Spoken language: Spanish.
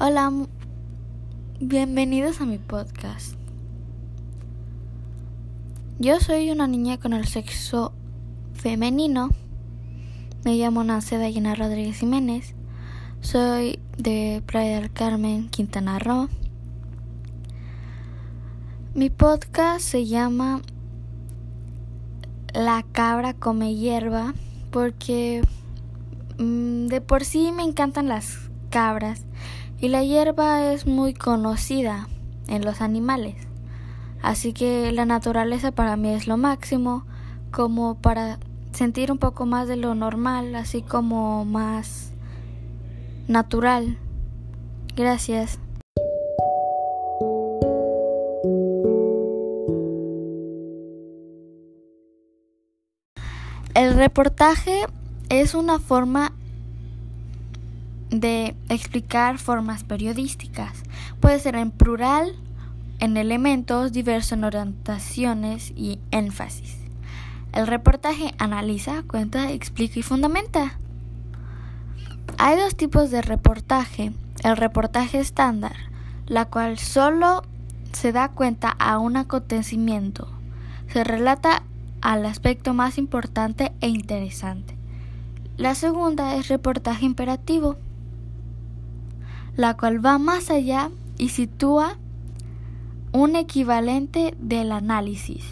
Hola, bienvenidos a mi podcast. Yo soy una niña con el sexo femenino. Me llamo Nancy Dayana Rodríguez Jiménez. Soy de Playa del Carmen, Quintana Roo. Mi podcast se llama La cabra come hierba porque mm, de por sí me encantan las cabras y la hierba es muy conocida en los animales. Así que la naturaleza para mí es lo máximo, como para sentir un poco más de lo normal, así como más natural. Gracias. El reportaje es una forma de explicar formas periodísticas. Puede ser en plural, en elementos diversos en orientaciones y énfasis. El reportaje analiza, cuenta, explica y fundamenta. Hay dos tipos de reportaje. El reportaje estándar, la cual solo se da cuenta a un acontecimiento. Se relata al aspecto más importante e interesante. La segunda es reportaje imperativo, la cual va más allá y sitúa un equivalente del análisis.